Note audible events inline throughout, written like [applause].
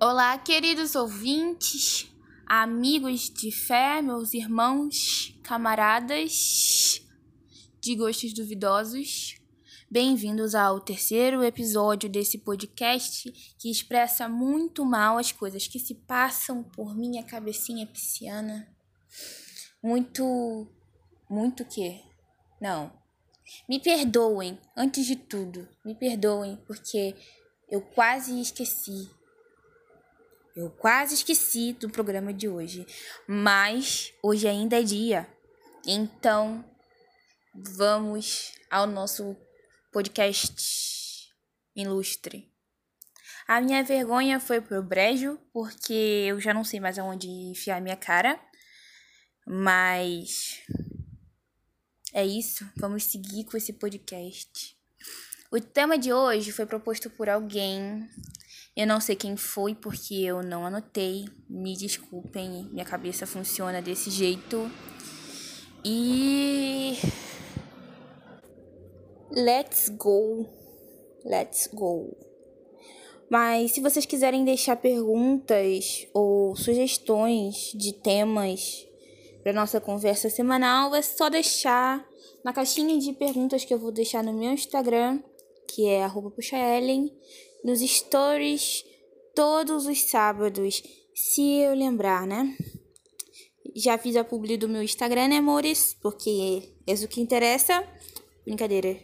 Olá, queridos ouvintes, amigos de fé, meus irmãos, camaradas de gostos duvidosos. Bem-vindos ao terceiro episódio desse podcast que expressa muito mal as coisas que se passam por minha cabecinha pisciana. Muito. Muito que? Não. Me perdoem, antes de tudo, me perdoem, porque eu quase esqueci eu quase esqueci do programa de hoje, mas hoje ainda é dia. Então, vamos ao nosso podcast ilustre. A minha vergonha foi pro brejo, porque eu já não sei mais aonde enfiar minha cara. Mas é isso, vamos seguir com esse podcast. O tema de hoje foi proposto por alguém eu não sei quem foi porque eu não anotei. Me desculpem, minha cabeça funciona desse jeito. E. Let's go. Let's go. Mas se vocês quiserem deixar perguntas ou sugestões de temas para nossa conversa semanal, é só deixar na caixinha de perguntas que eu vou deixar no meu Instagram, que é @puxaellen nos stories todos os sábados, se eu lembrar, né? Já fiz a publi do meu Instagram, né, amores? Porque é isso que interessa. Brincadeira.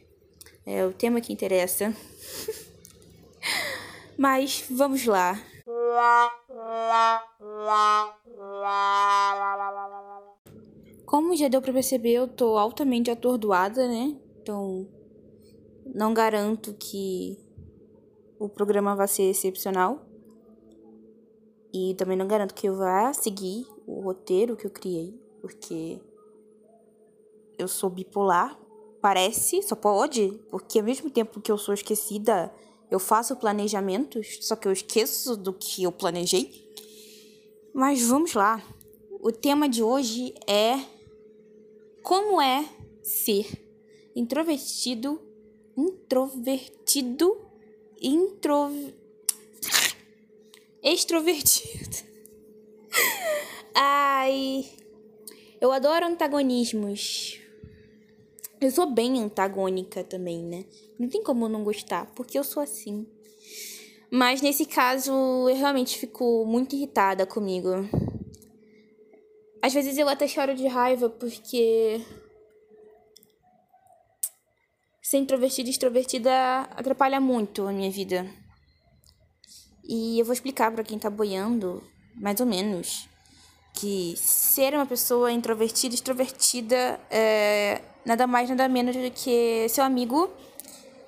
É o tema que interessa. Mas vamos lá. Como já deu para perceber, eu tô altamente atordoada, né? Então, não garanto que o programa vai ser excepcional. E também não garanto que eu vá seguir o roteiro que eu criei, porque eu sou bipolar, parece, só pode, porque ao mesmo tempo que eu sou esquecida, eu faço planejamentos, só que eu esqueço do que eu planejei. Mas vamos lá. O tema de hoje é como é ser introvertido, introvertido intro... extrovertido. [laughs] Ai, eu adoro antagonismos. Eu sou bem antagônica também, né? Não tem como não gostar, porque eu sou assim. Mas nesse caso, eu realmente fico muito irritada comigo. Às vezes eu até choro de raiva porque ser introvertida e extrovertida atrapalha muito a minha vida. E eu vou explicar para quem tá boiando, mais ou menos, que ser uma pessoa introvertida e extrovertida é nada mais, nada menos do que seu amigo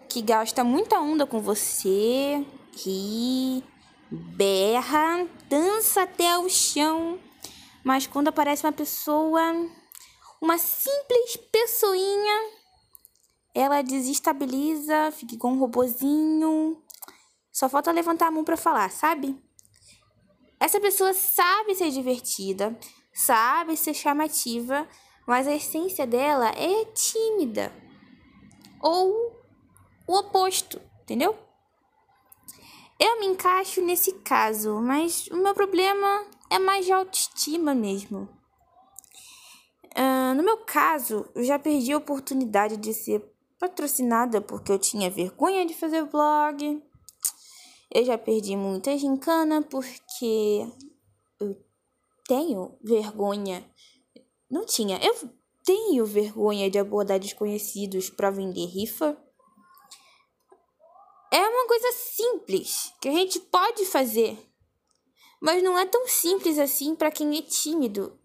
que gasta muita onda com você, ri, berra, dança até o chão. Mas quando aparece uma pessoa, uma simples pessoinha ela desestabiliza, fica com um robozinho. Só falta levantar a mão para falar, sabe? Essa pessoa sabe ser divertida, sabe ser chamativa, mas a essência dela é tímida. Ou o oposto, entendeu? Eu me encaixo nesse caso, mas o meu problema é mais de autoestima mesmo. Uh, no meu caso, eu já perdi a oportunidade de ser patrocinada porque eu tinha vergonha de fazer vlog. Eu já perdi muita gincana porque eu tenho vergonha. Não tinha, eu tenho vergonha de abordar desconhecidos para vender rifa. É uma coisa simples que a gente pode fazer, mas não é tão simples assim para quem é tímido.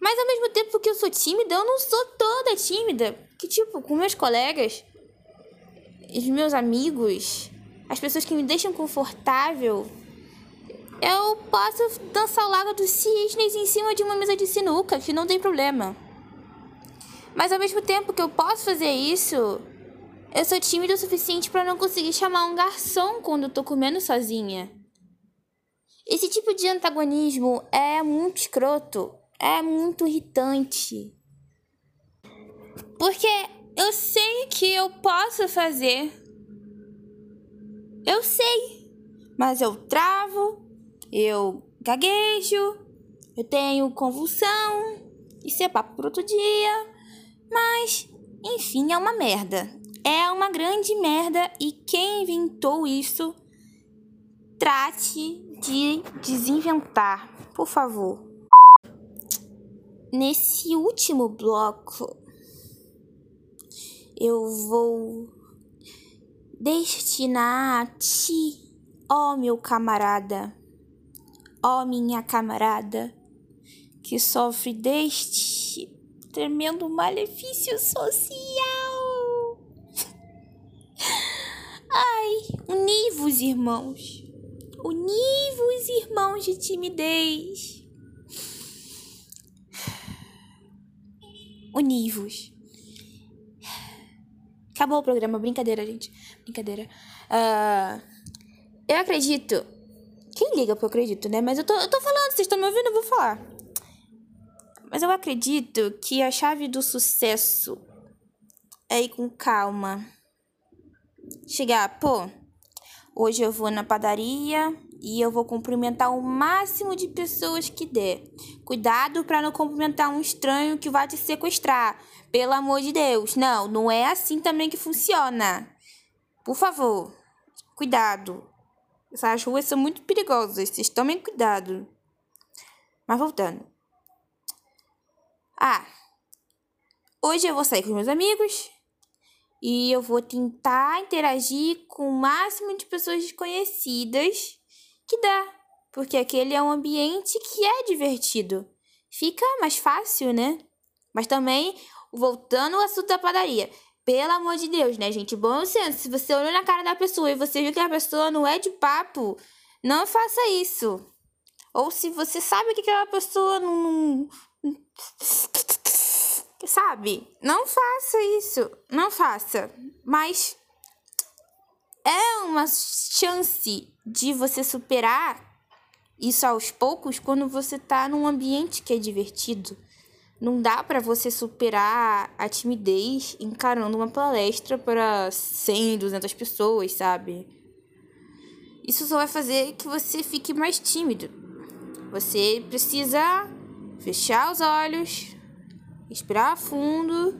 Mas ao mesmo tempo que eu sou tímida, eu não sou toda tímida. Que tipo, com meus colegas, os meus amigos, as pessoas que me deixam confortável, eu posso dançar o Lago dos Cisnes em cima de uma mesa de sinuca, que não tem problema. Mas ao mesmo tempo que eu posso fazer isso, eu sou tímida o suficiente para não conseguir chamar um garçom quando eu tô comendo sozinha. Esse tipo de antagonismo é muito escroto, é muito irritante. Porque Eu sei que eu posso fazer. Eu sei. Mas eu travo, eu gaguejo, eu tenho convulsão. Isso é papo para outro dia. Mas, enfim, é uma merda. É uma grande merda e quem inventou isso, trate de desinventar, por favor. Nesse último bloco, eu vou destinar a ti, ó meu camarada, ó minha camarada, que sofre deste tremendo malefício social. Ai, univos, irmãos, univos, irmãos de timidez. Univos. Acabou o programa. Brincadeira, gente. Brincadeira. Uh, eu acredito. Quem liga eu acredito, né? Mas eu tô, eu tô falando, vocês estão me ouvindo? Eu vou falar. Mas eu acredito que a chave do sucesso é ir com calma. Chegar, pô, hoje eu vou na padaria e eu vou cumprimentar o máximo de pessoas que der. Cuidado para não cumprimentar um estranho que vai te sequestrar. Pelo amor de Deus. Não, não é assim também que funciona. Por favor, cuidado. Essas ruas são muito perigosas. Vocês tomem cuidado. Mas voltando. Ah, hoje eu vou sair com meus amigos e eu vou tentar interagir com o máximo de pessoas desconhecidas que dá, porque aquele é um ambiente que é divertido. Fica mais fácil, né? Mas também voltando ao assunto da padaria. Pelo amor de Deus, né, gente? Bom senso. Se você olhou na cara da pessoa e você viu que a pessoa não é de papo, não faça isso. Ou se você sabe que aquela pessoa não. Sabe? Não faça isso. Não faça. Mas é uma chance de você superar isso aos poucos quando você tá num ambiente que é divertido. Não dá para você superar a timidez encarando uma palestra para 100, 200 pessoas, sabe? Isso só vai fazer que você fique mais tímido. Você precisa fechar os olhos, respirar fundo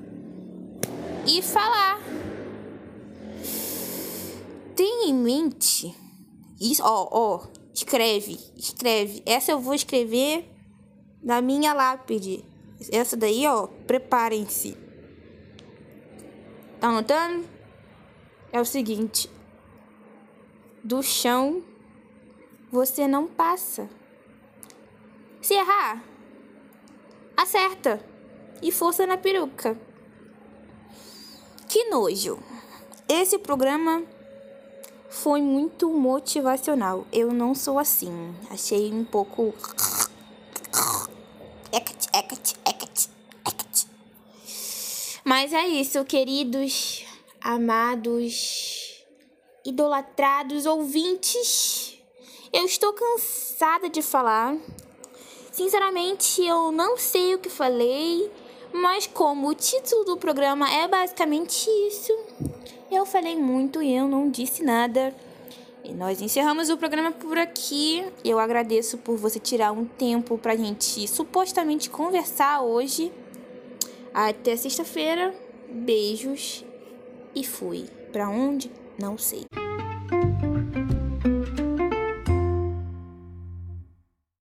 e falar. Tenha em mente isso, ó, ó, escreve, escreve. Essa eu vou escrever na minha lápide essa daí, ó, preparem-se. Tá anotando? É o seguinte: do chão você não passa. Se errar, acerta e força na peruca. Que nojo. Esse programa foi muito motivacional. Eu não sou assim. Achei um pouco Mas é isso, queridos, amados, idolatrados ouvintes. Eu estou cansada de falar. Sinceramente, eu não sei o que falei, mas como o título do programa é basicamente isso, eu falei muito e eu não disse nada. E nós encerramos o programa por aqui. Eu agradeço por você tirar um tempo pra gente supostamente conversar hoje. Até sexta-feira. Beijos e fui. Para onde? Não sei.